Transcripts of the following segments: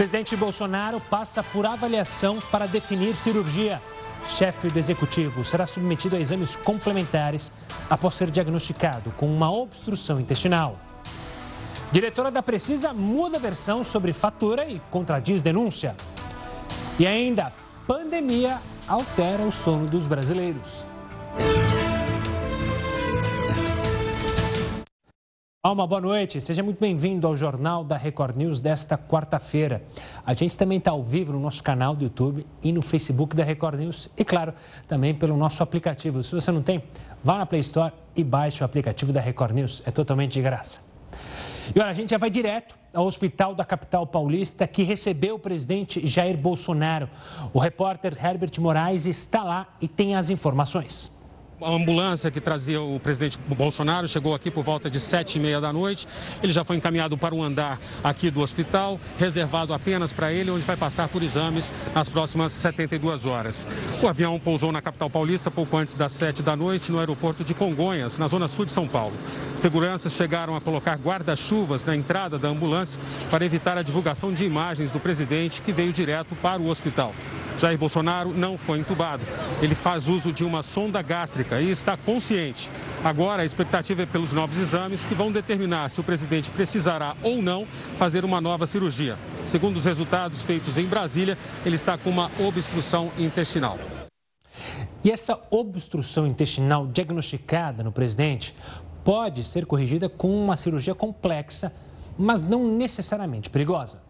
Presidente Bolsonaro passa por avaliação para definir cirurgia. Chefe do executivo será submetido a exames complementares após ser diagnosticado com uma obstrução intestinal. Diretora da Precisa muda a versão sobre fatura e contradiz denúncia. E ainda, pandemia altera o sono dos brasileiros. Uma boa noite, seja muito bem-vindo ao Jornal da Record News desta quarta-feira. A gente também está ao vivo no nosso canal do YouTube e no Facebook da Record News e, claro, também pelo nosso aplicativo. Se você não tem, vá na Play Store e baixe o aplicativo da Record News, é totalmente de graça. E olha, a gente já vai direto ao hospital da capital paulista que recebeu o presidente Jair Bolsonaro. O repórter Herbert Moraes está lá e tem as informações. A ambulância que trazia o presidente Bolsonaro chegou aqui por volta de sete e meia da noite. Ele já foi encaminhado para um andar aqui do hospital, reservado apenas para ele, onde vai passar por exames nas próximas 72 horas. O avião pousou na capital paulista pouco antes das sete da noite no aeroporto de Congonhas, na zona sul de São Paulo. Seguranças chegaram a colocar guarda-chuvas na entrada da ambulância para evitar a divulgação de imagens do presidente que veio direto para o hospital. Jair Bolsonaro não foi entubado. Ele faz uso de uma sonda gástrica e está consciente. Agora, a expectativa é pelos novos exames que vão determinar se o presidente precisará ou não fazer uma nova cirurgia. Segundo os resultados feitos em Brasília, ele está com uma obstrução intestinal. E essa obstrução intestinal diagnosticada no presidente pode ser corrigida com uma cirurgia complexa, mas não necessariamente perigosa.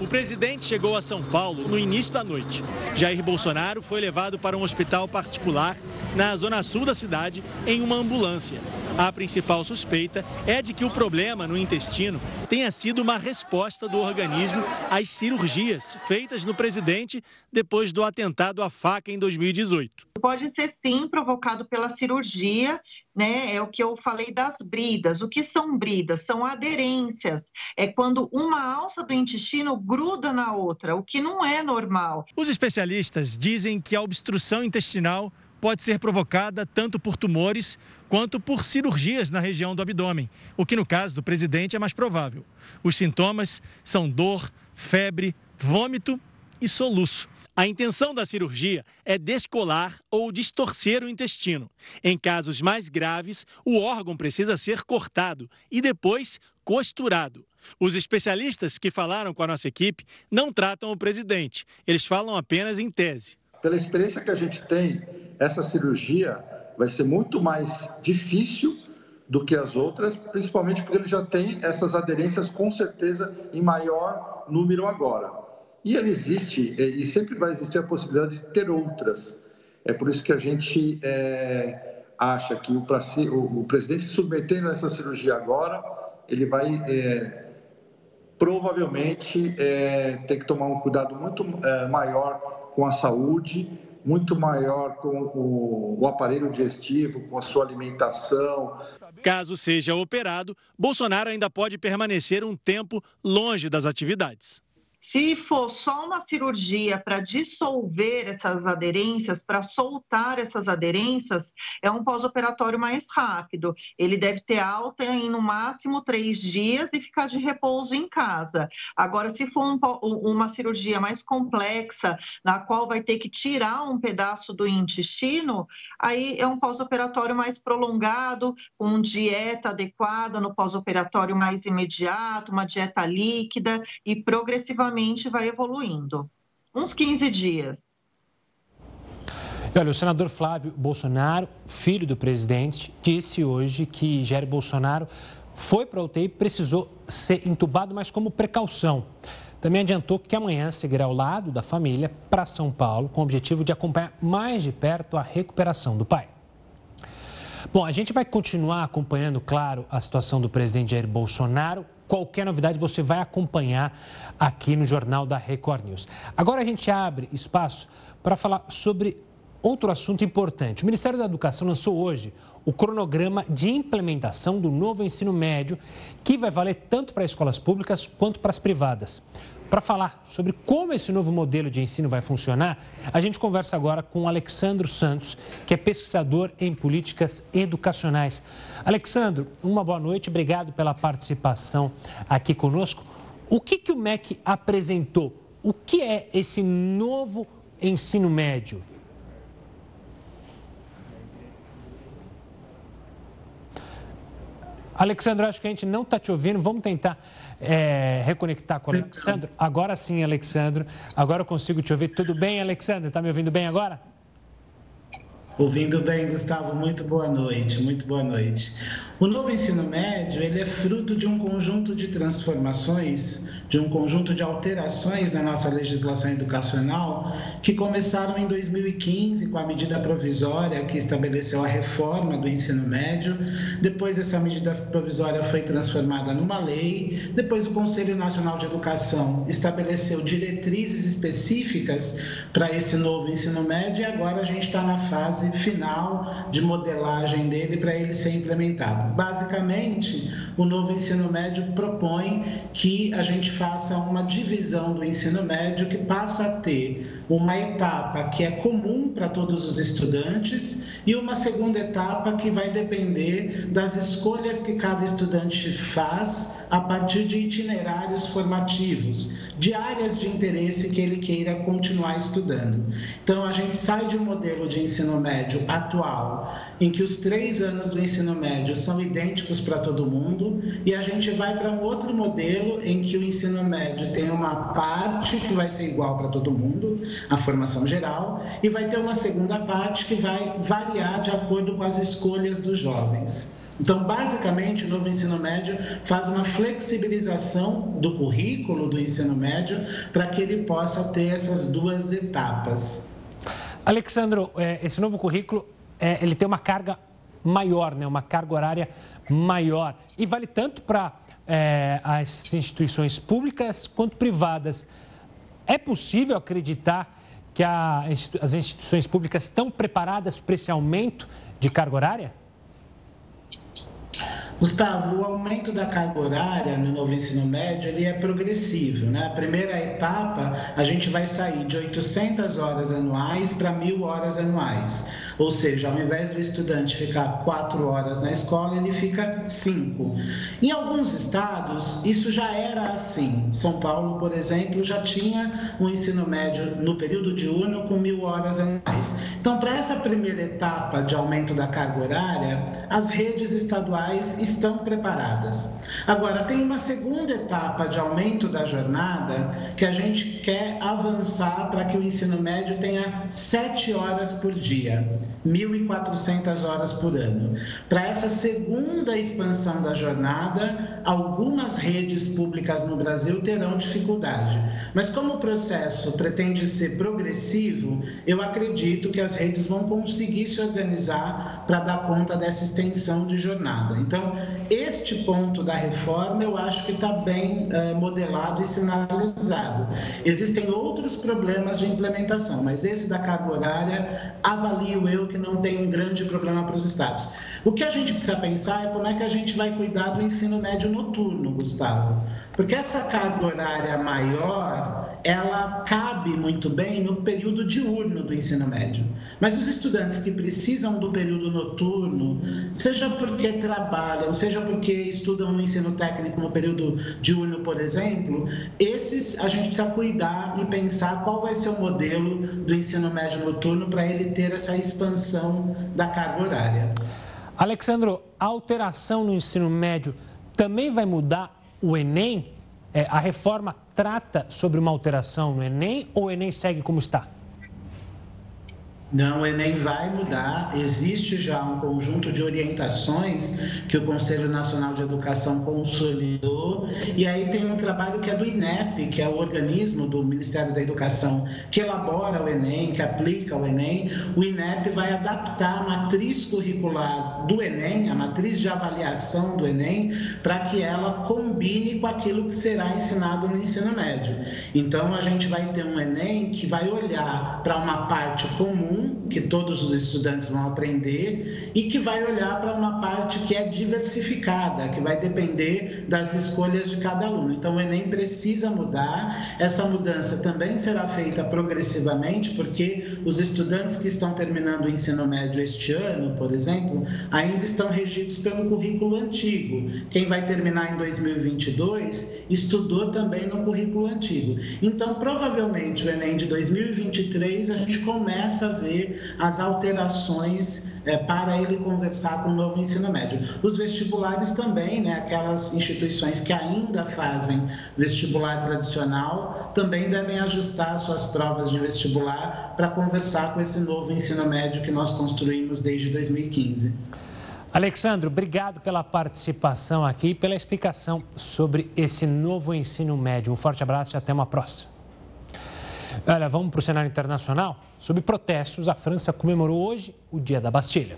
O presidente chegou a São Paulo no início da noite. Jair Bolsonaro foi levado para um hospital particular na zona sul da cidade em uma ambulância. A principal suspeita é de que o problema no intestino tenha sido uma resposta do organismo às cirurgias feitas no presidente depois do atentado à faca em 2018. Pode ser sim provocado pela cirurgia, né? É o que eu falei das bridas. O que são bridas? São aderências. É quando uma alça do intestino gruda na outra, o que não é normal. Os especialistas dizem que a obstrução intestinal pode ser provocada tanto por tumores quanto por cirurgias na região do abdômen, o que no caso do presidente é mais provável. Os sintomas são dor, febre, vômito e soluço. A intenção da cirurgia é descolar ou distorcer o intestino. Em casos mais graves, o órgão precisa ser cortado e depois costurado. Os especialistas que falaram com a nossa equipe não tratam o presidente, eles falam apenas em tese. Pela experiência que a gente tem, essa cirurgia vai ser muito mais difícil do que as outras, principalmente porque ele já tem essas aderências com certeza em maior número agora. E ele existe, e sempre vai existir a possibilidade de ter outras. É por isso que a gente é, acha que o, o, presidente se submetendo a essa cirurgia agora, ele vai é, provavelmente é, ter que tomar um cuidado muito maior com a saúde, muito maior com o, aparelho digestivo, com a sua alimentação. Caso seja operado, Bolsonaro ainda pode permanecer um tempo longe das atividades. Se for só uma cirurgia para dissolver essas aderências, para soltar essas aderências, é um pós-operatório mais rápido. Ele deve ter alta em no máximo três dias e ficar de repouso em casa. Agora, se for um, uma cirurgia mais complexa, na qual vai ter que tirar um pedaço do intestino, aí é um pós-operatório mais prolongado, com dieta adequada no pós-operatório mais imediato, uma dieta líquida e progressivamente vai evoluindo. Uns 15 dias. olha, o senador Flávio Bolsonaro, filho do presidente, disse hoje que Jair Bolsonaro foi para a UTI e precisou ser entubado, mas como precaução. Também adiantou que amanhã seguirá ao lado da família para São Paulo, com o objetivo de acompanhar mais de perto a recuperação do pai. Bom, a gente vai continuar acompanhando, claro, a situação do presidente Jair Bolsonaro Qualquer novidade você vai acompanhar aqui no Jornal da Record News. Agora a gente abre espaço para falar sobre outro assunto importante. O Ministério da Educação lançou hoje o cronograma de implementação do novo ensino médio, que vai valer tanto para escolas públicas quanto para as privadas. Para falar sobre como esse novo modelo de ensino vai funcionar, a gente conversa agora com Alexandro Santos, que é pesquisador em políticas educacionais. Alexandro, uma boa noite, obrigado pela participação aqui conosco. O que, que o MEC apresentou? O que é esse novo ensino médio? Alexandre, acho que a gente não está te ouvindo. Vamos tentar é, reconectar com o Alexandre. Agora sim, Alexandre. Agora eu consigo te ouvir. Tudo bem, Alexandre? Está me ouvindo bem agora? Ouvindo bem, Gustavo, muito boa noite, muito boa noite. O novo ensino médio, ele é fruto de um conjunto de transformações, de um conjunto de alterações na nossa legislação educacional que começaram em 2015 com a medida provisória que estabeleceu a reforma do ensino médio. Depois essa medida provisória foi transformada numa lei. Depois o Conselho Nacional de Educação estabeleceu diretrizes específicas para esse novo ensino médio e agora a gente está na fase final de modelagem dele para ele ser implementado. Basicamente, o novo ensino médio propõe que a gente faça uma divisão do ensino médio que passa a ter uma etapa que é comum para todos os estudantes e uma segunda etapa que vai depender das escolhas que cada estudante faz a partir de itinerários formativos, de áreas de interesse que ele queira continuar estudando. Então, a gente sai de um modelo de ensino médio atual, em que os três anos do ensino médio são idênticos para todo mundo, e a gente vai para um outro modelo em que o ensino médio tem uma parte que vai ser igual para todo mundo, a formação geral, e vai ter uma segunda parte que vai variar de acordo com as escolhas dos jovens. Então, basicamente, o novo ensino médio faz uma flexibilização do currículo do ensino médio para que ele possa ter essas duas etapas. Alexandro, é, esse novo currículo é, ele tem uma carga maior, né? uma carga horária maior. E vale tanto para é, as instituições públicas quanto privadas. É possível acreditar que a, as instituições públicas estão preparadas para esse aumento de carga horária? Gustavo, o aumento da carga horária no novo ensino médio ele é progressivo. Né? A primeira etapa, a gente vai sair de 800 horas anuais para 1.000 horas anuais. Ou seja, ao invés do estudante ficar quatro horas na escola, ele fica cinco. Em alguns estados, isso já era assim. São Paulo, por exemplo, já tinha um ensino médio no período diurno com mil horas anuais. Então, para essa primeira etapa de aumento da carga horária, as redes estaduais estão preparadas. Agora, tem uma segunda etapa de aumento da jornada que a gente quer avançar para que o ensino médio tenha sete horas por dia. 1.400 horas por ano. Para essa segunda expansão da jornada, algumas redes públicas no Brasil terão dificuldade. Mas como o processo pretende ser progressivo, eu acredito que as redes vão conseguir se organizar para dar conta dessa extensão de jornada. Então, este ponto da reforma eu acho que está bem uh, modelado e sinalizado. Existem outros problemas de implementação, mas esse da carga horária, avalio eu que não tem um grande problema para os estados. O que a gente precisa pensar é como é que a gente vai cuidar do ensino médio noturno, Gustavo. Porque essa carga horária maior, ela cabe muito bem no período diurno do ensino médio. Mas os estudantes que precisam do período noturno, seja porque trabalham, seja porque estudam no ensino técnico no período diurno, por exemplo, esses a gente precisa cuidar e pensar qual vai ser o modelo do ensino médio noturno para ele ter essa expansão da carga horária. Alexandro, a alteração no ensino médio também vai mudar o Enem? É, a reforma trata sobre uma alteração no Enem ou o Enem segue como está? Não, o Enem vai mudar. Existe já um conjunto de orientações que o Conselho Nacional de Educação consolidou. E aí tem um trabalho que é do INEP, que é o organismo do Ministério da Educação que elabora o Enem, que aplica o Enem. O INEP vai adaptar a matriz curricular do Enem, a matriz de avaliação do Enem, para que ela combine com aquilo que será ensinado no ensino médio. Então, a gente vai ter um Enem que vai olhar para uma parte comum que todos os estudantes vão aprender e que vai olhar para uma parte que é diversificada, que vai depender das escolhas de cada aluno. Então, o Enem precisa mudar. Essa mudança também será feita progressivamente, porque os estudantes que estão terminando o ensino médio este ano, por exemplo, ainda estão regidos pelo currículo antigo. Quem vai terminar em 2022 estudou também no currículo antigo. Então, provavelmente, o Enem de 2023 a gente começa a ver as alterações é, para ele conversar com o novo ensino médio. Os vestibulares também, né, aquelas instituições que ainda fazem vestibular tradicional, também devem ajustar suas provas de vestibular para conversar com esse novo ensino médio que nós construímos desde 2015. Alexandre, obrigado pela participação aqui e pela explicação sobre esse novo ensino médio. Um forte abraço e até uma próxima. Olha, vamos para o cenário internacional. Sob protestos, a França comemorou hoje o Dia da Bastilha.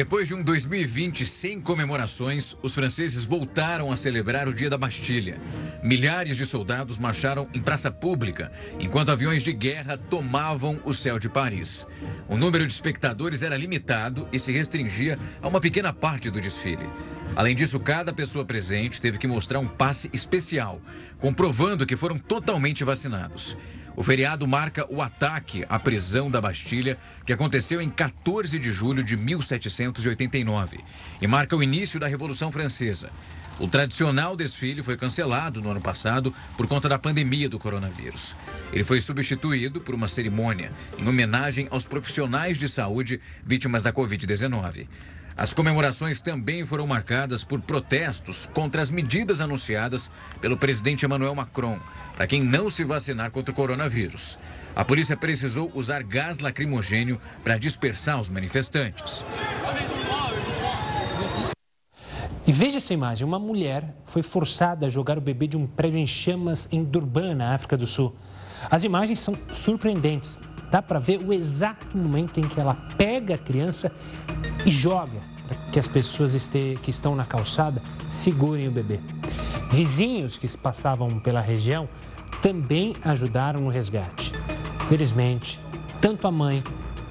Depois de um 2020 sem comemorações, os franceses voltaram a celebrar o Dia da Bastilha. Milhares de soldados marcharam em praça pública, enquanto aviões de guerra tomavam o céu de Paris. O número de espectadores era limitado e se restringia a uma pequena parte do desfile. Além disso, cada pessoa presente teve que mostrar um passe especial, comprovando que foram totalmente vacinados. O feriado marca o ataque à prisão da Bastilha, que aconteceu em 14 de julho de 1789, e marca o início da Revolução Francesa. O tradicional desfile foi cancelado no ano passado por conta da pandemia do coronavírus. Ele foi substituído por uma cerimônia em homenagem aos profissionais de saúde vítimas da Covid-19. As comemorações também foram marcadas por protestos contra as medidas anunciadas pelo presidente Emmanuel Macron para quem não se vacinar contra o coronavírus. A polícia precisou usar gás lacrimogênio para dispersar os manifestantes. E veja essa imagem: uma mulher foi forçada a jogar o bebê de um prédio em chamas em Durban, na África do Sul. As imagens são surpreendentes. Dá para ver o exato momento em que ela pega a criança e joga para que as pessoas que estão na calçada segurem o bebê. Vizinhos que passavam pela região também ajudaram no resgate. Felizmente, tanto a mãe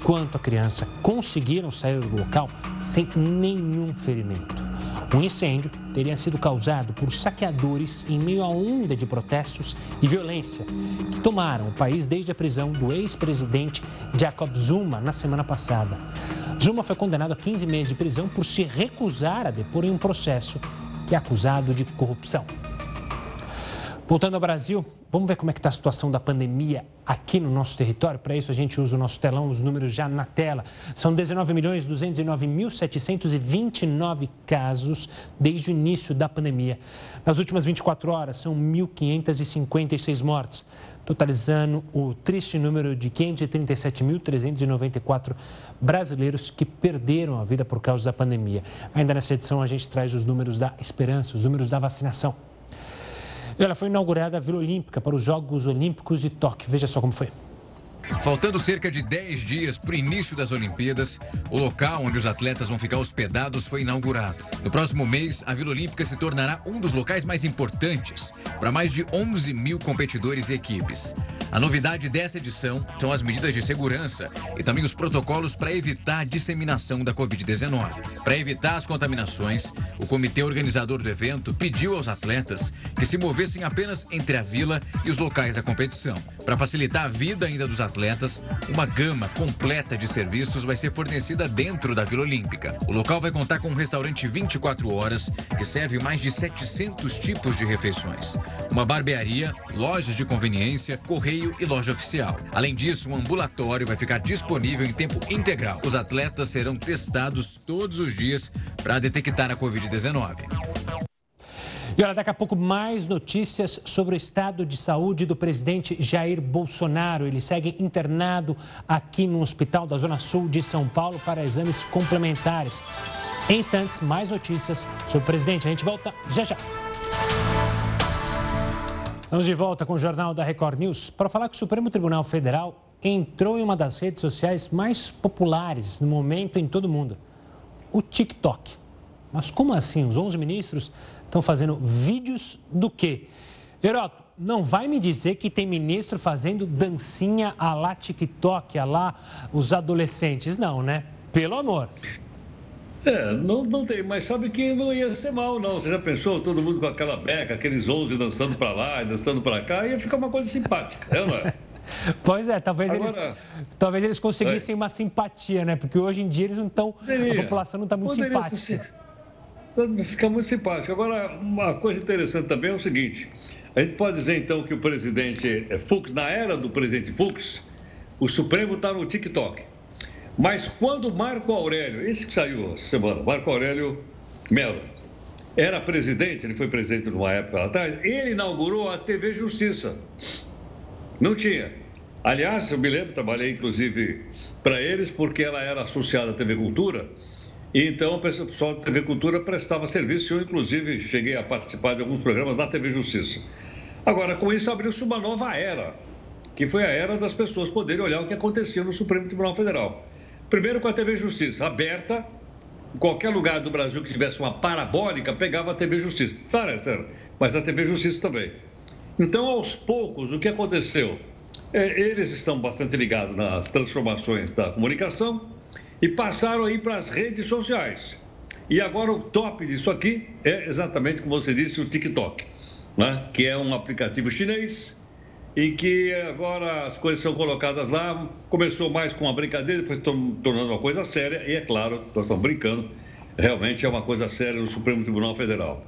quanto a criança conseguiram sair do local sem nenhum ferimento. O incêndio teria sido causado por saqueadores em meio a onda de protestos e violência que tomaram o país desde a prisão do ex-presidente Jacob Zuma na semana passada. Zuma foi condenado a 15 meses de prisão por se recusar a depor em um processo que é acusado de corrupção. Voltando ao Brasil, vamos ver como é que está a situação da pandemia aqui no nosso território. Para isso, a gente usa o nosso telão, os números já na tela. São 19 milhões 209 mil 729 casos desde o início da pandemia. Nas últimas 24 horas, são 1.556 mortes, totalizando o triste número de 537.394 brasileiros que perderam a vida por causa da pandemia. Ainda nessa edição, a gente traz os números da esperança, os números da vacinação. Ela foi inaugurada a Vila Olímpica para os Jogos Olímpicos de Tóquio. Veja só como foi. Faltando cerca de 10 dias para o início das Olimpíadas, o local onde os atletas vão ficar hospedados foi inaugurado. No próximo mês, a Vila Olímpica se tornará um dos locais mais importantes para mais de 11 mil competidores e equipes. A novidade dessa edição são as medidas de segurança e também os protocolos para evitar a disseminação da Covid-19. Para evitar as contaminações, o comitê organizador do evento pediu aos atletas que se movessem apenas entre a vila e os locais da competição. Para facilitar a vida ainda dos atletas, atletas, uma gama completa de serviços vai ser fornecida dentro da Vila Olímpica. O local vai contar com um restaurante 24 horas que serve mais de 700 tipos de refeições, uma barbearia, lojas de conveniência, correio e loja oficial. Além disso, um ambulatório vai ficar disponível em tempo integral. Os atletas serão testados todos os dias para detectar a Covid-19. E olha, daqui a pouco mais notícias sobre o estado de saúde do presidente Jair Bolsonaro. Ele segue internado aqui no hospital da Zona Sul de São Paulo para exames complementares. Em instantes, mais notícias sobre o presidente. A gente volta já já. Estamos de volta com o Jornal da Record News para falar que o Supremo Tribunal Federal entrou em uma das redes sociais mais populares no momento em todo o mundo, o TikTok. Mas como assim? Os 11 ministros estão fazendo vídeos do quê? Heroto, não vai me dizer que tem ministro fazendo dancinha a lá TikTok, a lá os adolescentes, não, né? Pelo amor. É, não, não tem, mas sabe que não ia ser mal, não. Você já pensou todo mundo com aquela beca, aqueles 11 dançando para lá e dançando para cá, ia ficar uma coisa simpática, é, não é? Pois é, talvez, Agora, eles, talvez eles conseguissem é. uma simpatia, né? Porque hoje em dia eles não estão. A população não está muito simpática. Ser, fica muito simpático. Agora, uma coisa interessante também é o seguinte: a gente pode dizer então que o presidente Fux, na era do presidente Fux, o Supremo está no TikTok. Mas quando Marco Aurélio, esse que saiu essa semana, Marco Aurélio Melo, era presidente, ele foi presidente numa época lá atrás, ele inaugurou a TV Justiça. Não tinha. Aliás, eu me lembro, trabalhei inclusive para eles, porque ela era associada à TV Cultura, e então o pessoal da TV Cultura prestava serviço, eu inclusive cheguei a participar de alguns programas da TV Justiça. Agora, com isso abriu-se uma nova era, que foi a era das pessoas poderem olhar o que acontecia no Supremo Tribunal Federal. Primeiro com a TV Justiça, aberta, em qualquer lugar do Brasil que tivesse uma parabólica, pegava a TV Justiça. Claro, mas a TV Justiça também. Então, aos poucos, o que aconteceu? É, eles estão bastante ligados nas transformações da comunicação e passaram aí para as redes sociais. E agora o top disso aqui é exatamente como você disse, o TikTok, né? que é um aplicativo chinês e que agora as coisas são colocadas lá. Começou mais com uma brincadeira, foi tornando uma coisa séria, e é claro, nós estamos brincando, realmente é uma coisa séria no Supremo Tribunal Federal.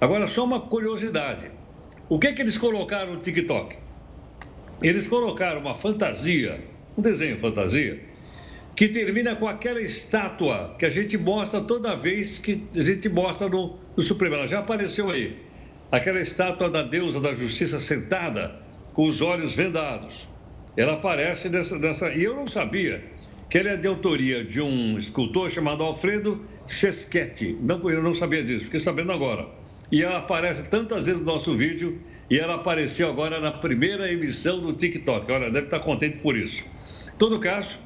Agora, só uma curiosidade. O que, é que eles colocaram no TikTok? Eles colocaram uma fantasia, um desenho fantasia, que termina com aquela estátua que a gente mostra toda vez que a gente mostra no, no Supremo. Ela já apareceu aí. Aquela estátua da deusa da justiça sentada com os olhos vendados. Ela aparece nessa, nessa. E eu não sabia que ela é de autoria de um escultor chamado Alfredo Scheschetti. Não, eu não sabia disso, fiquei sabendo agora e ela aparece tantas vezes no nosso vídeo e ela apareceu agora na primeira emissão do TikTok. Olha, deve estar contente por isso. Em todo caso,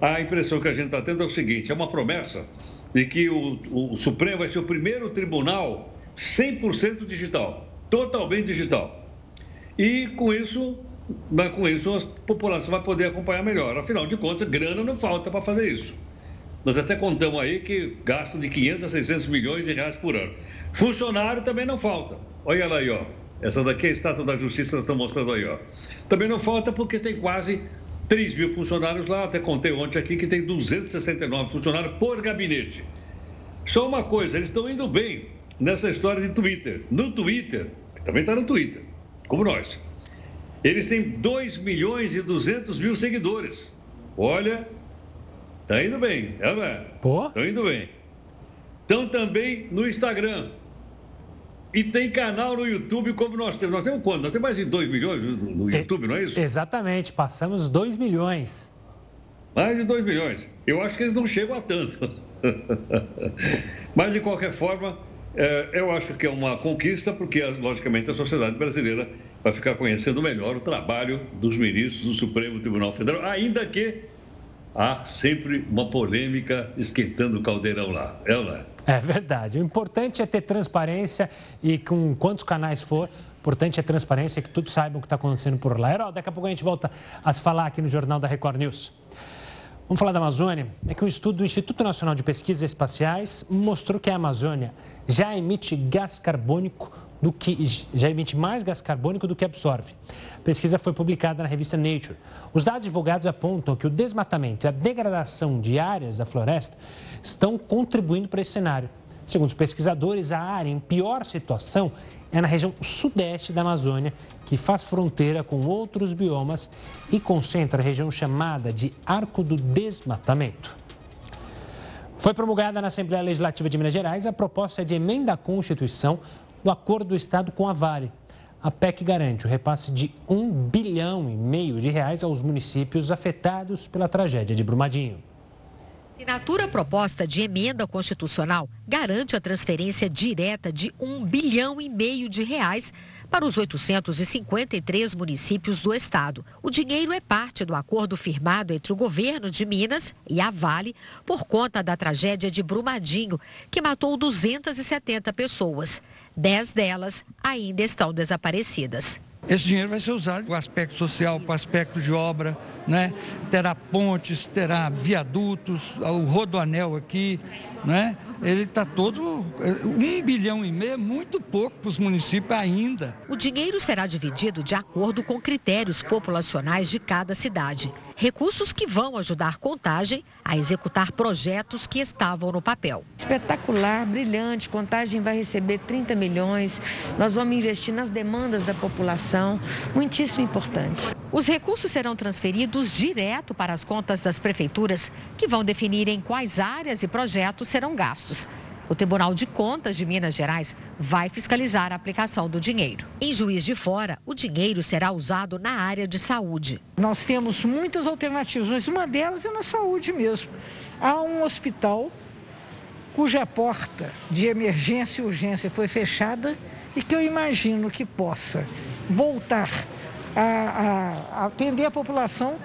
a impressão que a gente está tendo é o seguinte: é uma promessa de que o, o Supremo vai ser o primeiro tribunal 100% digital, totalmente digital. E com isso, com isso a população vai poder acompanhar melhor. Afinal de contas, grana não falta para fazer isso. Nós até contamos aí que gasto de 500 a 600 milhões de reais por ano. Funcionário também não falta. Olha lá aí, ó. Essa daqui é a estátua da justiça, nós estamos mostrando aí, ó. Também não falta porque tem quase 3 mil funcionários lá. Até contei ontem aqui que tem 269 funcionários por gabinete. Só uma coisa, eles estão indo bem nessa história de Twitter. No Twitter, que também está no Twitter, como nós. Eles têm 2 milhões e 200 mil seguidores. Olha, Tá indo bem, é, não é? Pô? Tá indo bem. Estão também no Instagram. E tem canal no YouTube como nós temos. Nós temos quanto? Nós temos mais de 2 milhões no YouTube, não é isso? Exatamente, passamos 2 milhões. Mais de 2 milhões. Eu acho que eles não chegam a tanto. Mas, de qualquer forma, é, eu acho que é uma conquista, porque, logicamente, a sociedade brasileira vai ficar conhecendo melhor o trabalho dos ministros do Supremo Tribunal Federal, ainda que há sempre uma polêmica esquentando o caldeirão lá. É ou não é? É verdade. O importante é ter transparência e com quantos canais for, o importante é transparência, que todos saibam o que está acontecendo por lá. Herói, daqui a pouco a gente volta a se falar aqui no Jornal da Record News. Vamos falar da Amazônia? É que um estudo do Instituto Nacional de Pesquisas Espaciais mostrou que a Amazônia já emite gás carbônico do que já emite mais gás carbônico do que absorve. A pesquisa foi publicada na revista Nature. Os dados divulgados apontam que o desmatamento e a degradação de áreas da floresta estão contribuindo para esse cenário. Segundo os pesquisadores, a área em pior situação é na região sudeste da Amazônia, que faz fronteira com outros biomas e concentra a região chamada de Arco do Desmatamento. Foi promulgada na Assembleia Legislativa de Minas Gerais a proposta de emenda à Constituição do acordo do Estado com a Vale. A PEC garante o repasse de um bilhão e meio de reais aos municípios afetados pela tragédia de Brumadinho. Assinatura proposta de emenda constitucional garante a transferência direta de um bilhão e meio de reais para os 853 municípios do estado. O dinheiro é parte do acordo firmado entre o governo de Minas e a Vale por conta da tragédia de Brumadinho, que matou 270 pessoas. Dez delas ainda estão desaparecidas. esse dinheiro vai ser usado para o aspecto social, para o aspecto de obra, né? terá pontes, terá viadutos, o rodoanel aqui, né? ele está todo. Um bilhão e meio é muito pouco para os municípios ainda. O dinheiro será dividido de acordo com critérios populacionais de cada cidade. Recursos que vão ajudar Contagem a executar projetos que estavam no papel. Espetacular, brilhante. Contagem vai receber 30 milhões. Nós vamos investir nas demandas da população. Muitíssimo importante. Os recursos serão transferidos direto para as contas das prefeituras, que vão definir em quais áreas e projetos serão gastos. O Tribunal de Contas de Minas Gerais vai fiscalizar a aplicação do dinheiro. Em Juiz de Fora, o dinheiro será usado na área de saúde. Nós temos muitas alternativas, mas uma delas é na saúde mesmo. Há um hospital cuja porta de emergência e urgência foi fechada e que eu imagino que possa voltar a, a, atender a população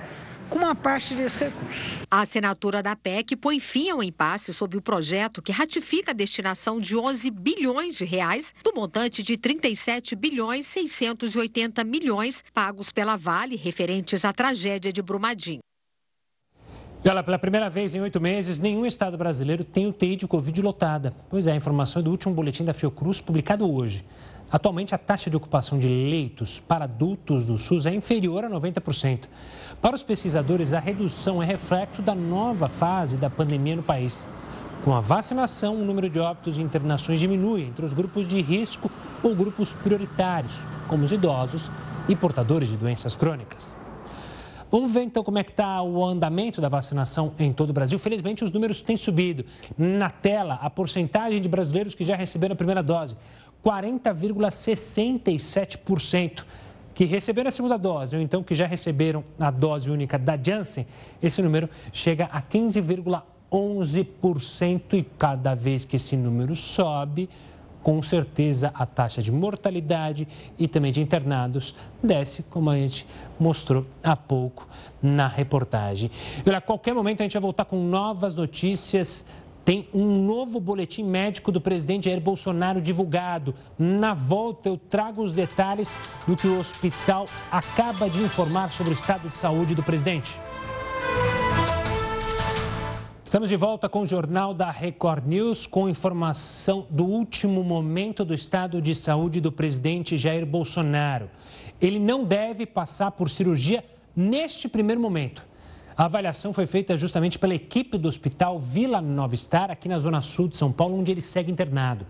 com uma parte desse recurso. A assinatura da PEC põe fim ao impasse sobre o projeto que ratifica a destinação de 11 bilhões de reais do montante de 37 bilhões 680 milhões pagos pela Vale referentes à tragédia de Brumadinho. E olha, pela primeira vez em oito meses, nenhum estado brasileiro tem UTI de Covid lotada. Pois é, a informação é do último boletim da Fiocruz, publicado hoje. Atualmente, a taxa de ocupação de leitos para adultos do SUS é inferior a 90%. Para os pesquisadores, a redução é reflexo da nova fase da pandemia no país. Com a vacinação, o número de óbitos e internações diminui entre os grupos de risco ou grupos prioritários, como os idosos e portadores de doenças crônicas. Vamos ver então como é que está o andamento da vacinação em todo o Brasil. Felizmente, os números têm subido. Na tela, a porcentagem de brasileiros que já receberam a primeira dose. 40,67% que receberam a segunda dose ou então que já receberam a dose única da Janssen, esse número chega a 15,11% e cada vez que esse número sobe, com certeza a taxa de mortalidade e também de internados desce, como a gente mostrou há pouco na reportagem. E a qualquer momento a gente vai voltar com novas notícias tem um novo boletim médico do presidente Jair Bolsonaro divulgado. Na volta, eu trago os detalhes do que o hospital acaba de informar sobre o estado de saúde do presidente. Estamos de volta com o Jornal da Record News com informação do último momento do estado de saúde do presidente Jair Bolsonaro. Ele não deve passar por cirurgia neste primeiro momento. A avaliação foi feita justamente pela equipe do Hospital Vila Nova Star, aqui na Zona Sul de São Paulo, onde ele segue internado.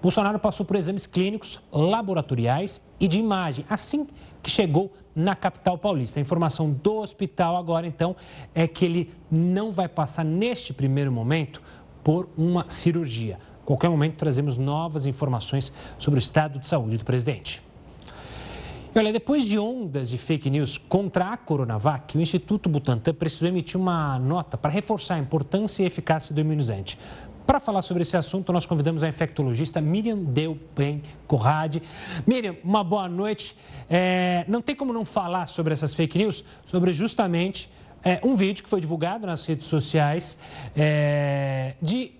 Bolsonaro passou por exames clínicos, laboratoriais e de imagem, assim que chegou na capital paulista. A informação do hospital agora, então, é que ele não vai passar neste primeiro momento por uma cirurgia. Qualquer momento trazemos novas informações sobre o estado de saúde do presidente. Olha, depois de ondas de fake news contra a Coronavac, o Instituto Butantan precisou emitir uma nota para reforçar a importância e eficácia do imunizante. Para falar sobre esse assunto, nós convidamos a infectologista Miriam Delben Corrade. Miriam, uma boa noite. É, não tem como não falar sobre essas fake news, sobre justamente é, um vídeo que foi divulgado nas redes sociais é, de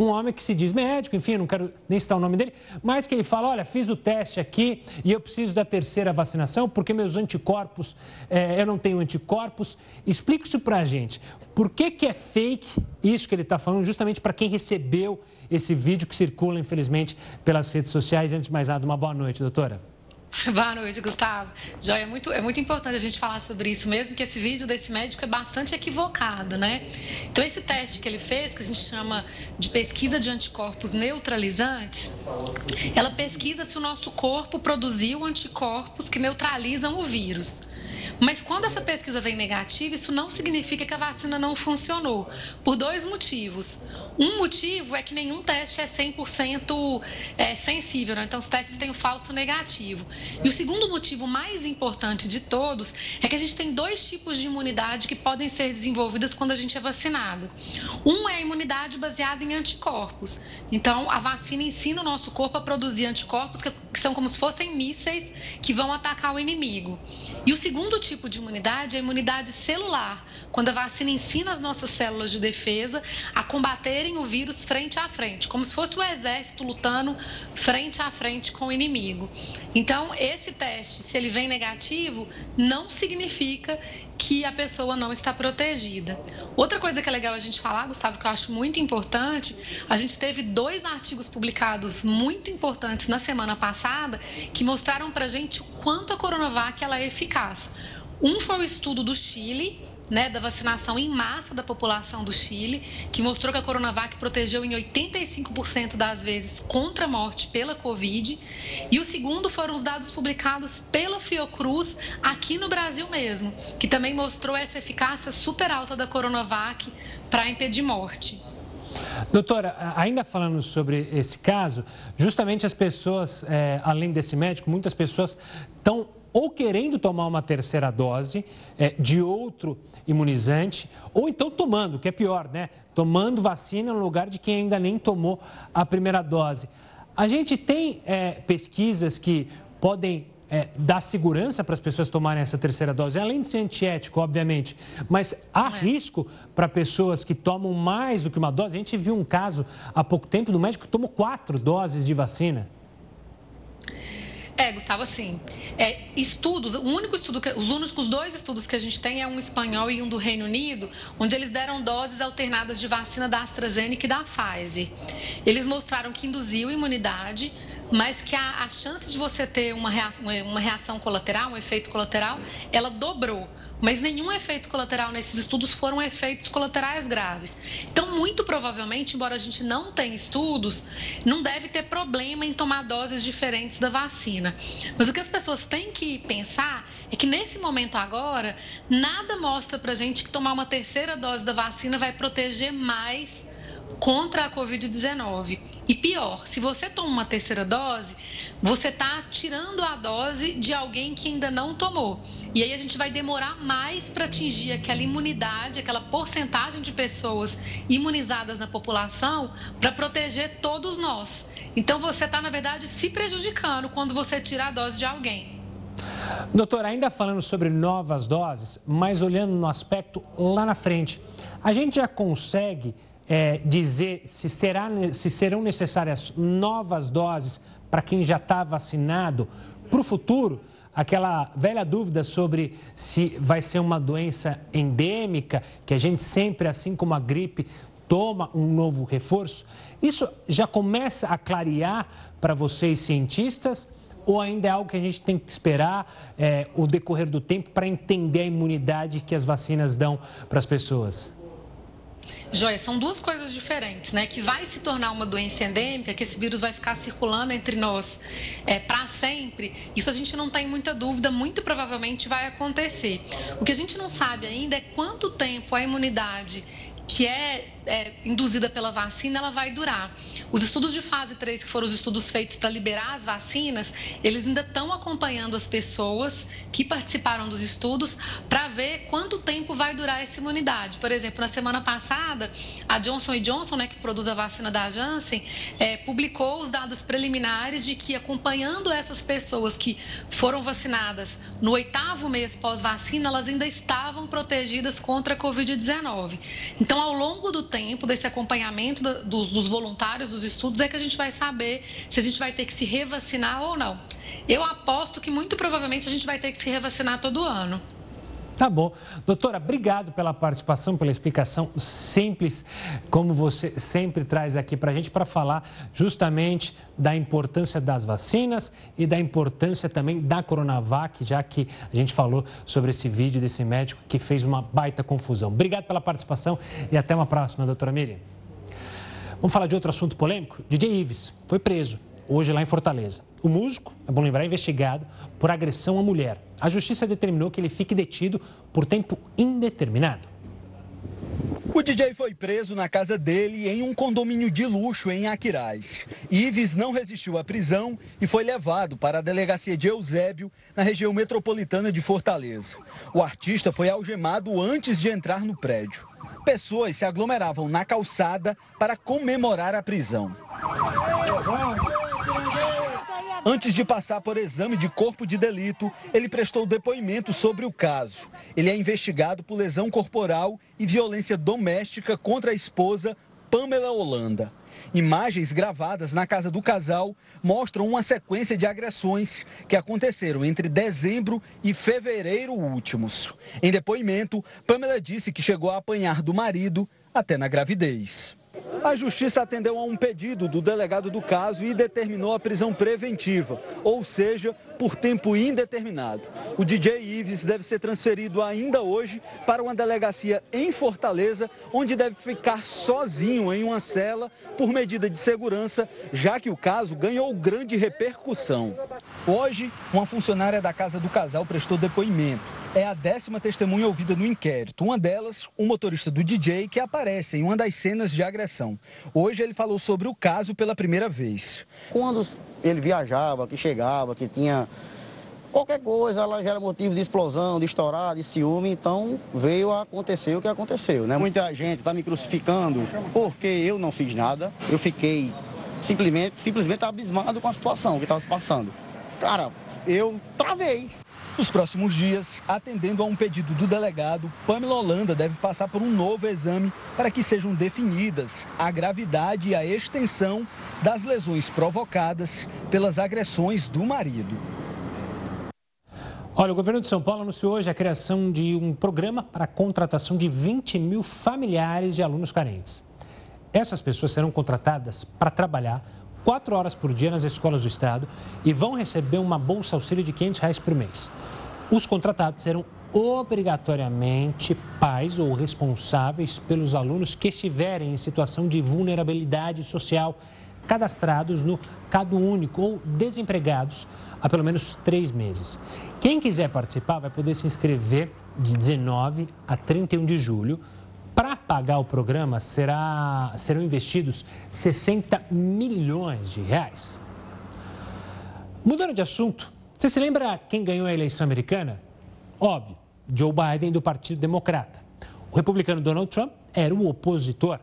um homem que se diz médico, enfim, não quero nem citar o nome dele, mas que ele fala: olha, fiz o teste aqui e eu preciso da terceira vacinação porque meus anticorpos, é, eu não tenho anticorpos. Explica isso para a gente. Por que, que é fake isso que ele está falando, justamente para quem recebeu esse vídeo que circula, infelizmente, pelas redes sociais? Antes de mais nada, uma boa noite, doutora. Boa noite, Gustavo. Joia, é muito, é muito importante a gente falar sobre isso mesmo, que esse vídeo desse médico é bastante equivocado, né? Então, esse teste que ele fez, que a gente chama de pesquisa de anticorpos neutralizantes, ela pesquisa se o nosso corpo produziu anticorpos que neutralizam o vírus. Mas quando essa pesquisa vem negativa, isso não significa que a vacina não funcionou, por dois motivos. Um motivo é que nenhum teste é 100% é, sensível, né? então os testes têm o falso negativo. E o segundo motivo mais importante de todos é que a gente tem dois tipos de imunidade que podem ser desenvolvidas quando a gente é vacinado. Um é a imunidade baseada em anticorpos. Então, a vacina ensina o nosso corpo a produzir anticorpos que são como se fossem mísseis que vão atacar o inimigo. E o segundo tipo de imunidade é a imunidade celular, quando a vacina ensina as nossas células de defesa a combaterem o vírus frente a frente, como se fosse o exército lutando frente a frente com o inimigo. Então, esse teste, se ele vem negativo, não significa que a pessoa não está protegida. Outra coisa que é legal a gente falar, Gustavo, que eu acho muito importante, a gente teve dois artigos publicados muito importantes na semana passada que mostraram para gente o quanto a Coronavac ela é eficaz. Um foi o estudo do Chile, né, da vacinação em massa da população do Chile, que mostrou que a Coronavac protegeu em 85% das vezes contra a morte pela Covid. E o segundo foram os dados publicados pela Fiocruz aqui no Brasil mesmo, que também mostrou essa eficácia super alta da Coronavac para impedir morte. Doutora, ainda falando sobre esse caso, justamente as pessoas, é, além desse médico, muitas pessoas estão ou querendo tomar uma terceira dose é, de outro imunizante, ou então tomando, que é pior, né? Tomando vacina no lugar de quem ainda nem tomou a primeira dose. A gente tem é, pesquisas que podem é, dar segurança para as pessoas tomarem essa terceira dose, além de ser antiético, obviamente, mas há é. risco para pessoas que tomam mais do que uma dose. A gente viu um caso há pouco tempo do médico que tomou quatro doses de vacina. É, Gustavo, assim, é, estudos, o único estudo, que, os únicos dois estudos que a gente tem é um espanhol e um do Reino Unido, onde eles deram doses alternadas de vacina da AstraZeneca e da Pfizer. Eles mostraram que induziu imunidade, mas que a, a chance de você ter uma reação, uma reação colateral, um efeito colateral, ela dobrou mas nenhum efeito colateral nesses estudos foram efeitos colaterais graves. Então, muito provavelmente, embora a gente não tenha estudos, não deve ter problema em tomar doses diferentes da vacina. Mas o que as pessoas têm que pensar é que nesse momento agora, nada mostra pra gente que tomar uma terceira dose da vacina vai proteger mais contra a Covid-19. E pior, se você toma uma terceira dose, você está tirando a dose de alguém que ainda não tomou. E aí a gente vai demorar mais para atingir aquela imunidade, aquela porcentagem de pessoas imunizadas na população para proteger todos nós. Então você está, na verdade, se prejudicando quando você tira a dose de alguém. Doutor, ainda falando sobre novas doses, mas olhando no aspecto lá na frente, a gente já consegue é, dizer se, será, se serão necessárias novas doses para quem já está vacinado para o futuro? Aquela velha dúvida sobre se vai ser uma doença endêmica, que a gente sempre, assim como a gripe, toma um novo reforço. Isso já começa a clarear para vocês, cientistas? Ou ainda é algo que a gente tem que esperar é, o decorrer do tempo para entender a imunidade que as vacinas dão para as pessoas? Joia, são duas coisas diferentes, né? Que vai se tornar uma doença endêmica, que esse vírus vai ficar circulando entre nós é, para sempre. Isso a gente não tem muita dúvida, muito provavelmente vai acontecer. O que a gente não sabe ainda é quanto tempo a imunidade que é, é, induzida pela vacina, ela vai durar. Os estudos de fase 3, que foram os estudos feitos para liberar as vacinas, eles ainda estão acompanhando as pessoas que participaram dos estudos para ver quanto tempo vai durar essa imunidade. Por exemplo, na semana passada, a Johnson Johnson, né, que produz a vacina da Janssen, é, publicou os dados preliminares de que acompanhando essas pessoas que foram vacinadas no oitavo mês pós-vacina, elas ainda estavam protegidas contra a Covid-19. Então, ao longo do tempo desse acompanhamento dos, dos voluntários dos estudos, é que a gente vai saber se a gente vai ter que se revacinar ou não. Eu aposto que muito provavelmente a gente vai ter que se revacinar todo ano. Tá bom. Doutora, obrigado pela participação, pela explicação simples, como você sempre traz aqui para a gente, para falar justamente da importância das vacinas e da importância também da Coronavac, já que a gente falou sobre esse vídeo desse médico que fez uma baita confusão. Obrigado pela participação e até uma próxima, doutora Miriam. Vamos falar de outro assunto polêmico? DJ Ives foi preso hoje lá em Fortaleza. O músico, é bom lembrar, é investigado por agressão à mulher. A justiça determinou que ele fique detido por tempo indeterminado. O DJ foi preso na casa dele em um condomínio de luxo em Aquiraz. Ives não resistiu à prisão e foi levado para a delegacia de Eusébio, na região metropolitana de Fortaleza. O artista foi algemado antes de entrar no prédio. Pessoas se aglomeravam na calçada para comemorar a prisão. Antes de passar por exame de corpo de delito, ele prestou depoimento sobre o caso. Ele é investigado por lesão corporal e violência doméstica contra a esposa Pamela Holanda. Imagens gravadas na casa do casal mostram uma sequência de agressões que aconteceram entre dezembro e fevereiro últimos. Em depoimento, Pamela disse que chegou a apanhar do marido até na gravidez. A justiça atendeu a um pedido do delegado do caso e determinou a prisão preventiva, ou seja, por tempo indeterminado. O DJ Ives deve ser transferido ainda hoje para uma delegacia em Fortaleza, onde deve ficar sozinho em uma cela por medida de segurança, já que o caso ganhou grande repercussão. Hoje, uma funcionária da casa do casal prestou depoimento é a décima testemunha ouvida no inquérito. Uma delas, o um motorista do DJ, que aparece em uma das cenas de agressão. Hoje ele falou sobre o caso pela primeira vez. Quando ele viajava, que chegava, que tinha qualquer coisa, ela já era motivo de explosão, de estourar, de ciúme, então veio a acontecer o que aconteceu, né? Muita gente está me crucificando porque eu não fiz nada, eu fiquei simplesmente, simplesmente abismado com a situação que estava se passando. Cara, eu travei. Nos próximos dias, atendendo a um pedido do delegado, Pamela Holanda deve passar por um novo exame para que sejam definidas a gravidade e a extensão das lesões provocadas pelas agressões do marido. Olha, o governo de São Paulo anunciou hoje a criação de um programa para a contratação de 20 mil familiares de alunos carentes. Essas pessoas serão contratadas para trabalhar quatro horas por dia nas escolas do estado e vão receber uma bolsa auxílio de 500 reais por mês. Os contratados serão obrigatoriamente pais ou responsáveis pelos alunos que estiverem em situação de vulnerabilidade social, cadastrados no Cado Único ou desempregados há pelo menos três meses. Quem quiser participar vai poder se inscrever de 19 a 31 de julho para pagar o programa, será, serão investidos 60 milhões de reais. Mudando de assunto, você se lembra quem ganhou a eleição americana? Óbvio, Joe Biden do Partido Democrata. O republicano Donald Trump era o opositor.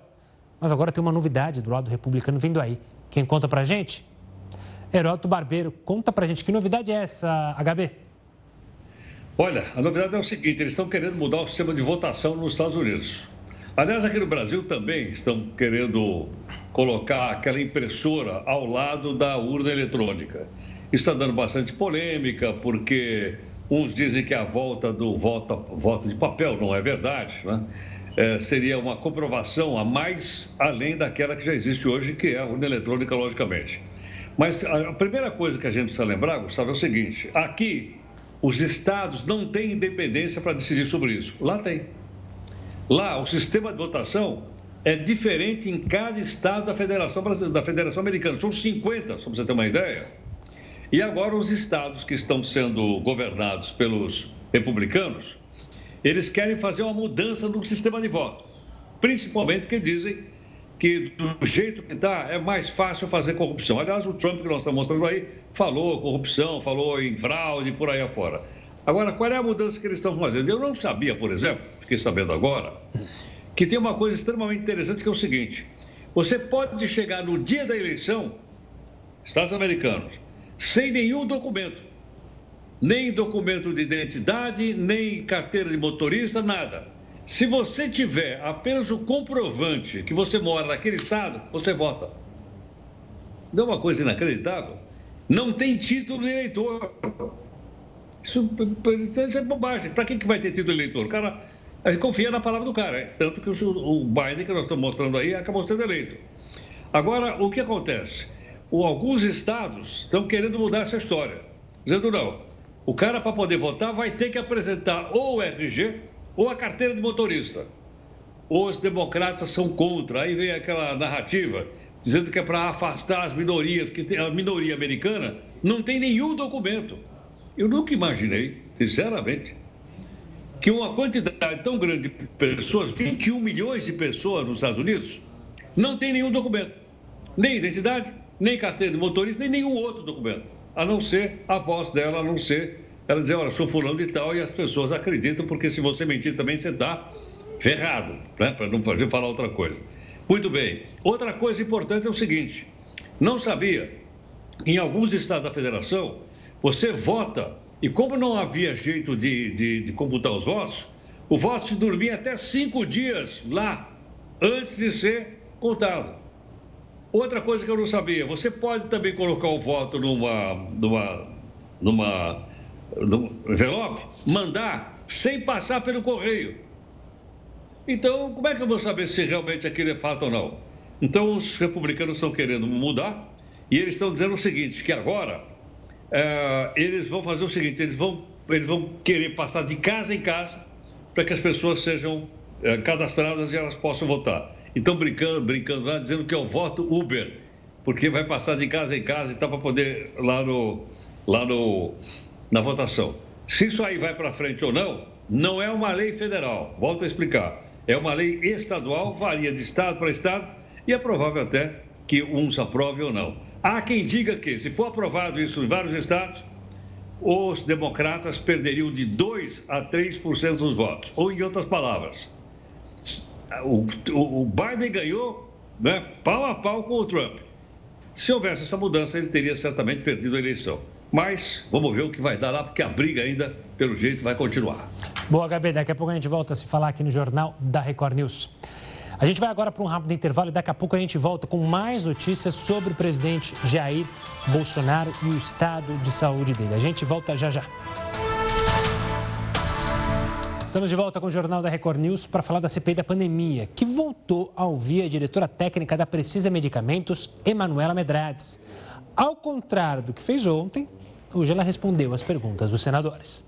Mas agora tem uma novidade do lado republicano vindo aí. Quem conta pra gente? Heródoto Barbeiro, conta pra gente que novidade é essa, HB? Olha, a novidade é o seguinte: eles estão querendo mudar o sistema de votação nos Estados Unidos. Aliás, aqui no Brasil também estão querendo colocar aquela impressora ao lado da urna eletrônica. Está dando bastante polêmica, porque uns dizem que a volta do voto, voto de papel não é verdade, né? É, seria uma comprovação a mais além daquela que já existe hoje, que é a urna eletrônica, logicamente. Mas a primeira coisa que a gente precisa lembrar, Gustavo, é o seguinte: aqui os estados não têm independência para decidir sobre isso. Lá tem. Lá, o sistema de votação é diferente em cada estado da Federação, da Federação Americana. São 50, só para você ter uma ideia. E agora, os estados que estão sendo governados pelos republicanos, eles querem fazer uma mudança no sistema de voto. Principalmente porque dizem que, do jeito que está, é mais fácil fazer corrupção. Aliás, o Trump, que nós estamos mostrando aí, falou corrupção, falou em fraude por aí afora. Agora, qual é a mudança que eles estão fazendo? Eu não sabia, por exemplo, fiquei sabendo agora, que tem uma coisa extremamente interessante que é o seguinte: você pode chegar no dia da eleição, Estados Americanos, sem nenhum documento. Nem documento de identidade, nem carteira de motorista, nada. Se você tiver apenas o comprovante que você mora naquele estado, você vota. Não é uma coisa inacreditável? Não tem título de eleitor. Isso, isso é bobagem. Para que, que vai ter tido eleitor? O cara, a gente confia na palavra do cara. Tanto que o, o Biden, que nós estamos mostrando aí, acabou sendo eleito. Agora, o que acontece? O, alguns estados estão querendo mudar essa história. Dizendo, não, o cara, para poder votar, vai ter que apresentar ou o RG ou a carteira de motorista. Os democratas são contra. Aí vem aquela narrativa dizendo que é para afastar as minorias, porque a minoria americana não tem nenhum documento. Eu nunca imaginei, sinceramente, que uma quantidade tão grande de pessoas, 21 milhões de pessoas nos Estados Unidos, não tem nenhum documento. Nem identidade, nem carteira de motorista, nem nenhum outro documento. A não ser a voz dela, a não ser ela dizer, olha, sou fulano de tal, e as pessoas acreditam, porque se você mentir também, você está ferrado, né? Para não falar outra coisa. Muito bem. Outra coisa importante é o seguinte: não sabia em alguns estados da federação, você vota e como não havia jeito de, de, de computar os votos, o voto se dormia até cinco dias lá, antes de ser contado. Outra coisa que eu não sabia, você pode também colocar o voto numa, numa, numa, num envelope, mandar sem passar pelo correio. Então, como é que eu vou saber se realmente aquilo é fato ou não? Então, os republicanos estão querendo mudar e eles estão dizendo o seguinte, que agora é, eles vão fazer o seguinte, eles vão, eles vão querer passar de casa em casa para que as pessoas sejam é, cadastradas e elas possam votar. Então, brincando, brincando lá, dizendo que é o voto Uber, porque vai passar de casa em casa e está para poder lá no, lá no, na votação. Se isso aí vai para frente ou não, não é uma lei federal, volto a explicar. É uma lei estadual, varia de estado para estado e é provável até que uns aprovem ou não. Há quem diga que, se for aprovado isso em vários estados, os democratas perderiam de 2 a 3% dos votos. Ou, em outras palavras, o, o, Biden ganhou né, pau a pau com o Trump. Se houvesse essa mudança, ele teria certamente perdido a eleição. Mas vamos ver o que vai dar lá, porque a briga ainda, pelo jeito, vai continuar. Boa, Gabi. Daqui a pouco a gente volta a se falar aqui no Jornal da Record News. A gente vai agora para um rápido intervalo e daqui a pouco a gente volta com mais notícias sobre o presidente Jair Bolsonaro e o estado de saúde dele. A gente volta já já. Estamos de volta com o Jornal da Record News para falar da CPI da pandemia, que voltou a ouvir a diretora técnica da Precisa Medicamentos, Emanuela Medrades. Ao contrário do que fez ontem, hoje ela respondeu às perguntas dos senadores.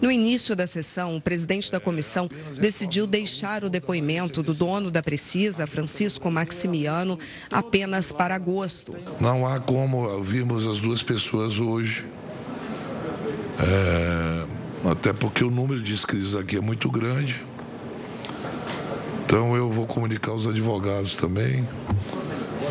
No início da sessão, o presidente da comissão decidiu deixar o depoimento do dono da Precisa, Francisco Maximiano, apenas para agosto. Não há como ouvirmos as duas pessoas hoje. É, até porque o número de inscritos aqui é muito grande. Então eu vou comunicar aos advogados também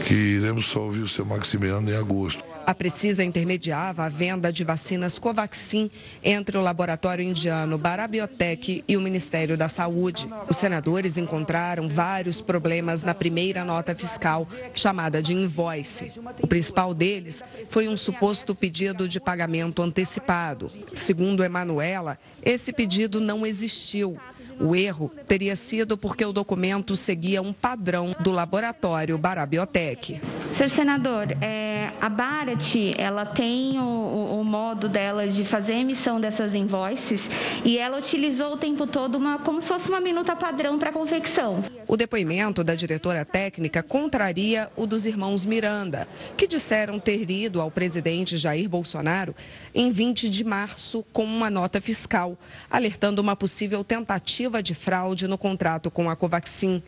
que iremos só ouvir o seu Maximiano em agosto. A Precisa intermediava a venda de vacinas Covaxin entre o laboratório indiano Barabiotec e o Ministério da Saúde. Os senadores encontraram vários problemas na primeira nota fiscal, chamada de invoice. O principal deles foi um suposto pedido de pagamento antecipado. Segundo Emanuela, esse pedido não existiu. O erro teria sido porque o documento seguia um padrão do laboratório Barabiotec. Ser senador, é, a Barat, ela tem o, o, modo dela de fazer a emissão dessas invoices e ela utilizou o tempo todo uma, como se fosse uma minuta padrão para confecção. O depoimento da diretora técnica contraria o dos irmãos Miranda, que disseram ter ido ao presidente Jair Bolsonaro em 20 de março com uma nota fiscal, alertando uma possível tentativa de fraude no contrato com a Covaxin.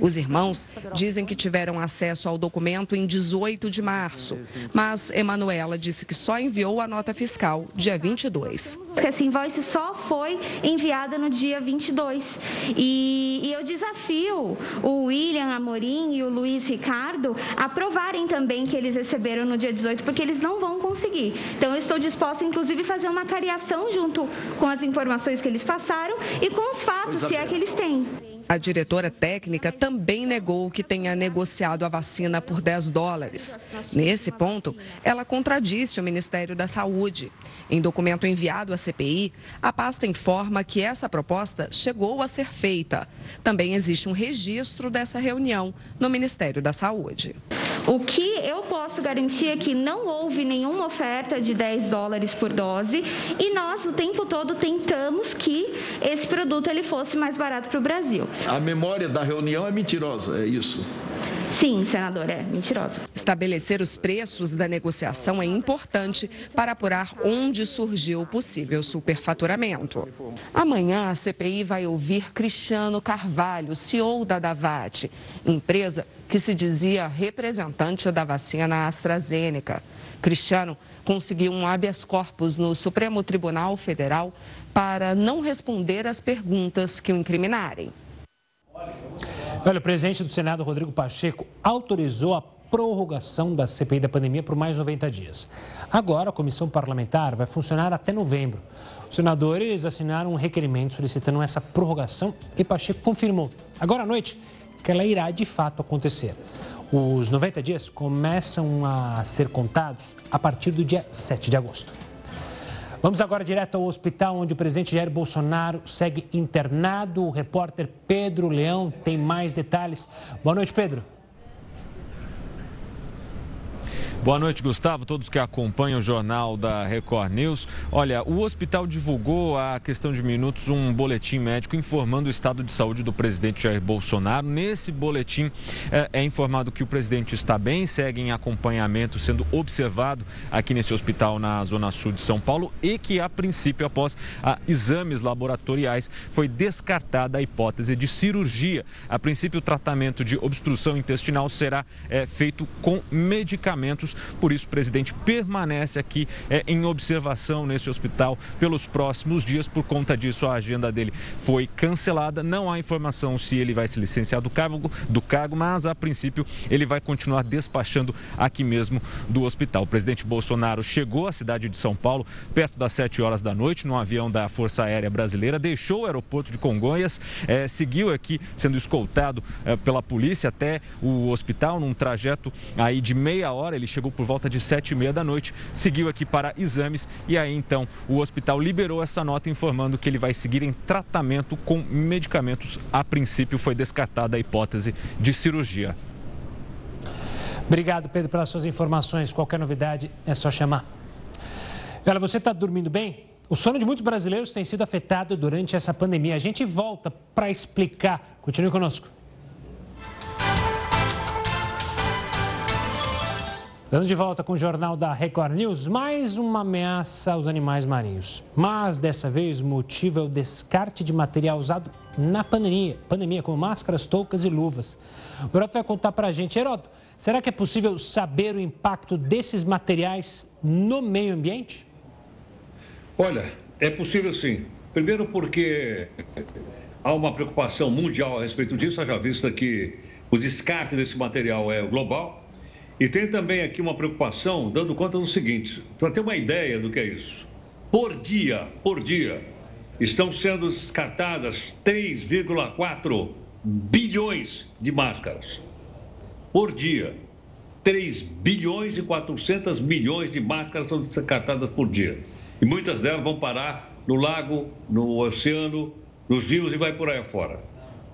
Os irmãos dizem que tiveram acesso ao documento em 18 de março, mas Emanuela disse que só enviou a nota fiscal dia 22. Essa invoice só foi enviada no dia 22. E, e eu desafio o William Amorim e o Luiz Ricardo a provarem também que eles receberam no dia 18, porque eles não vão conseguir. Então, eu estou disposta, inclusive, a fazer uma cariação junto com as informações que eles passaram e com os fatos, se é que eles têm. A diretora técnica também negou que tenha negociado a vacina por 10 dólares. Nesse ponto, ela contradisse o Ministério da Saúde. Em documento enviado à CPI, a pasta informa que essa proposta chegou a ser feita. Também existe um registro dessa reunião no Ministério da Saúde. O que eu posso garantir é que não houve nenhuma oferta de 10 dólares por dose e nós o tempo todo tentamos que esse produto ele fosse mais barato para o Brasil. A memória da reunião é mentirosa, é isso? Sim, senador, é mentirosa. Estabelecer os preços da negociação é importante para apurar onde surgiu o possível superfaturamento. Amanhã a CPI vai ouvir Cristiano Carvalho, CEO da Davat, empresa que se dizia representante da vacina AstraZeneca. Cristiano conseguiu um habeas corpus no Supremo Tribunal Federal para não responder às perguntas que o incriminarem. Olha, o presidente do Senado, Rodrigo Pacheco, autorizou a prorrogação da CPI da pandemia por mais 90 dias. Agora, a comissão parlamentar vai funcionar até novembro. Os senadores assinaram um requerimento solicitando essa prorrogação e Pacheco confirmou, agora à noite, que ela irá de fato acontecer. Os 90 dias começam a ser contados a partir do dia 7 de agosto. Vamos agora direto ao hospital onde o presidente Jair Bolsonaro segue internado. O repórter Pedro Leão tem mais detalhes. Boa noite, Pedro. Boa noite, Gustavo, todos que acompanham o jornal da Record News. Olha, o hospital divulgou há questão de minutos um boletim médico informando o estado de saúde do presidente Jair Bolsonaro. Nesse boletim é, é informado que o presidente está bem, segue em acompanhamento, sendo observado aqui nesse hospital na Zona Sul de São Paulo e que, a princípio, após a, exames laboratoriais, foi descartada a hipótese de cirurgia. A princípio, o tratamento de obstrução intestinal será é, feito com medicamentos por isso, o presidente permanece aqui é, em observação nesse hospital pelos próximos dias. Por conta disso, a agenda dele foi cancelada. Não há informação se ele vai se licenciar do cargo, do cargo mas a princípio ele vai continuar despachando aqui mesmo do hospital. O presidente Bolsonaro chegou à cidade de São Paulo perto das 7 horas da noite num avião da Força Aérea Brasileira, deixou o aeroporto de Congonhas, é, seguiu aqui sendo escoltado é, pela polícia até o hospital num trajeto aí de meia hora. Ele chegou por volta de sete e meia da noite, seguiu aqui para exames e aí então o hospital liberou essa nota informando que ele vai seguir em tratamento com medicamentos. A princípio foi descartada a hipótese de cirurgia. Obrigado, Pedro, pelas suas informações. Qualquer novidade é só chamar. Olha, você está dormindo bem? O sono de muitos brasileiros tem sido afetado durante essa pandemia. A gente volta para explicar. Continue conosco. Estamos de volta com o Jornal da Record News. Mais uma ameaça aos animais marinhos. Mas dessa vez o motivo é o descarte de material usado na pandemia, pandemia como máscaras, toucas e luvas. O Heroto vai contar para a gente. Heroto, será que é possível saber o impacto desses materiais no meio ambiente? Olha, é possível sim. Primeiro porque há uma preocupação mundial a respeito disso, haja vista que o descarte desse material é global e tem também aqui uma preocupação, dando conta do seguinte, para ter uma ideia do que é isso. Por dia, por dia, estão sendo descartadas 3,4 bilhões de máscaras. Por dia. 3 bilhões e 400 milhões de máscaras são descartadas por dia. E muitas delas vão parar no lago, no oceano, nos rios e vai por aí afora.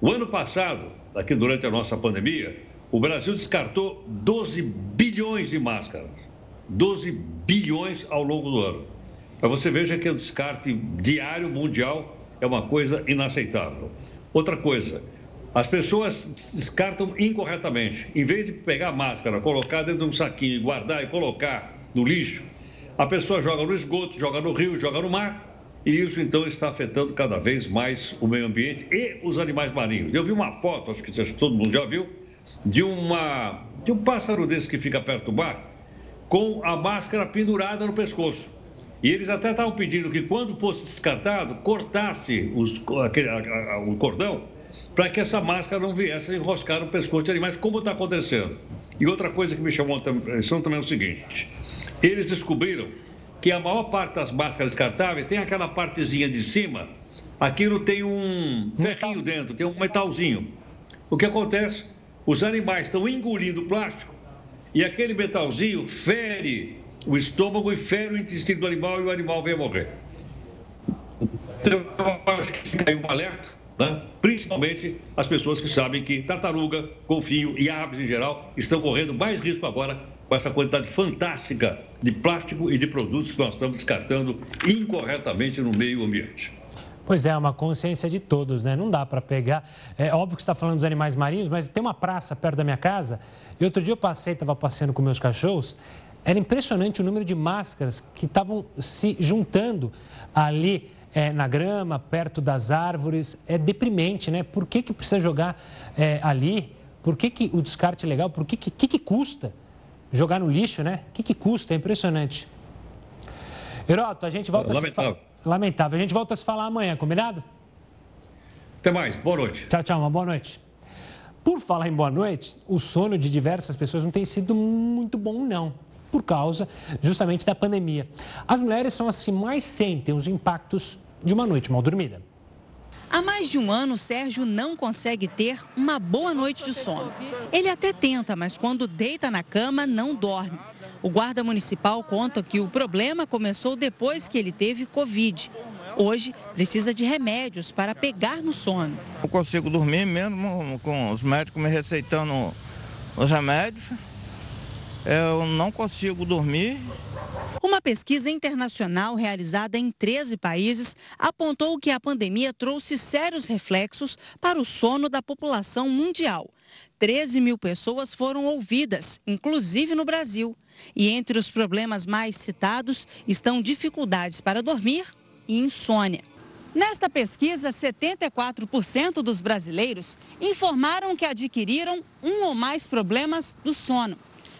O ano passado, aqui durante a nossa pandemia, o Brasil descartou 12 bilhões de máscaras. 12 bilhões ao longo do ano. Para você veja que o descarte diário mundial é uma coisa inaceitável. Outra coisa, as pessoas descartam incorretamente. Em vez de pegar a máscara, colocar dentro de um saquinho, guardar e colocar no lixo, a pessoa joga no esgoto, joga no rio, joga no mar. E isso então está afetando cada vez mais o meio ambiente e os animais marinhos. Eu vi uma foto, acho que todo mundo já viu, de, uma, de um pássaro desse que fica perto do bar, com a máscara pendurada no pescoço. E eles até estavam pedindo que, quando fosse descartado, cortasse os, aquele, a, a, o cordão para que essa máscara não viesse a enroscar no pescoço de animais, como está acontecendo. E outra coisa que me chamou a atenção também é o seguinte: eles descobriram que a maior parte das máscaras descartáveis tem aquela partezinha de cima, aquilo tem um ferrinho dentro, tem um metalzinho. O que acontece? Os animais estão engolindo plástico e aquele metalzinho fere o estômago e fere o intestino do animal e o animal vem a morrer. Então, eu acho que aí um alerta, né? principalmente as pessoas que sabem que tartaruga, golfinho e aves em geral estão correndo mais risco agora com essa quantidade fantástica de plástico e de produtos que nós estamos descartando incorretamente no meio ambiente. Pois é, uma consciência de todos, né? Não dá para pegar. É óbvio que você está falando dos animais marinhos, mas tem uma praça perto da minha casa. E outro dia eu passei, estava passeando com meus cachorros. Era impressionante o número de máscaras que estavam se juntando ali é, na grama, perto das árvores. É deprimente, né? Por que, que precisa jogar é, ali? Por que, que o descarte é legal? Por que, que, que, que custa jogar no lixo, né? O que, que custa? É impressionante. Heroto, a gente volta Lamentável. a se Lamentável. A gente volta a se falar amanhã, combinado? Até mais. Boa noite. Tchau, tchau. Uma boa noite. Por falar em boa noite, o sono de diversas pessoas não tem sido muito bom, não. Por causa justamente da pandemia. As mulheres são as que mais sentem os impactos de uma noite mal dormida. Há mais de um ano, Sérgio não consegue ter uma boa noite de sono. Ele até tenta, mas quando deita na cama, não dorme. O guarda municipal conta que o problema começou depois que ele teve Covid. Hoje, precisa de remédios para pegar no sono. Não consigo dormir mesmo com os médicos me receitando os remédios. Eu não consigo dormir uma pesquisa internacional realizada em 13 países apontou que a pandemia trouxe sérios reflexos para o sono da população mundial. 13 mil pessoas foram ouvidas, inclusive no Brasil. E entre os problemas mais citados estão dificuldades para dormir e insônia. Nesta pesquisa, 74% dos brasileiros informaram que adquiriram um ou mais problemas do sono.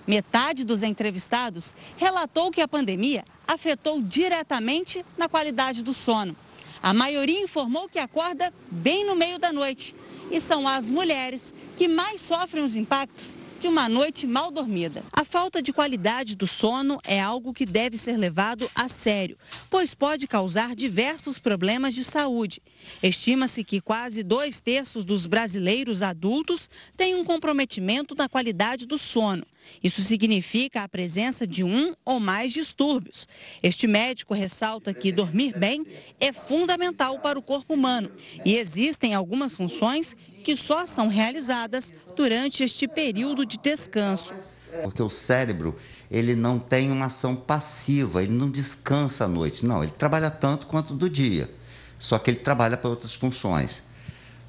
Metade dos entrevistados relatou que a pandemia afetou diretamente na qualidade do sono. A maioria informou que acorda bem no meio da noite. E são as mulheres que mais sofrem os impactos de uma noite mal dormida. A falta de qualidade do sono é algo que deve ser levado a sério, pois pode causar diversos problemas de saúde. Estima-se que quase dois terços dos brasileiros adultos têm um comprometimento na qualidade do sono. Isso significa a presença de um ou mais distúrbios. Este médico ressalta que dormir bem é fundamental para o corpo humano e existem algumas funções que só são realizadas durante este período de descanso. Porque o cérebro, ele não tem uma ação passiva, ele não descansa à noite. Não, ele trabalha tanto quanto do dia. Só que ele trabalha para outras funções.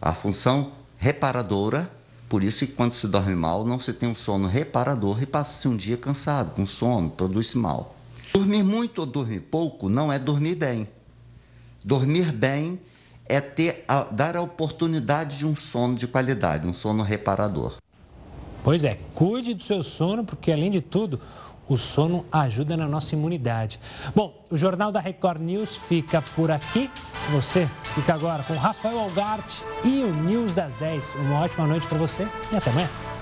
A função reparadora, por isso que quando se dorme mal, não se tem um sono reparador e passa-se um dia cansado, com sono, produz mal. Dormir muito ou dormir pouco não é dormir bem. Dormir bem é ter a, dar a oportunidade de um sono de qualidade, um sono reparador. Pois é, cuide do seu sono, porque além de tudo, o sono ajuda na nossa imunidade. Bom, o Jornal da Record News fica por aqui. Você fica agora com Rafael Algarte e o News das 10. Uma ótima noite para você e até amanhã.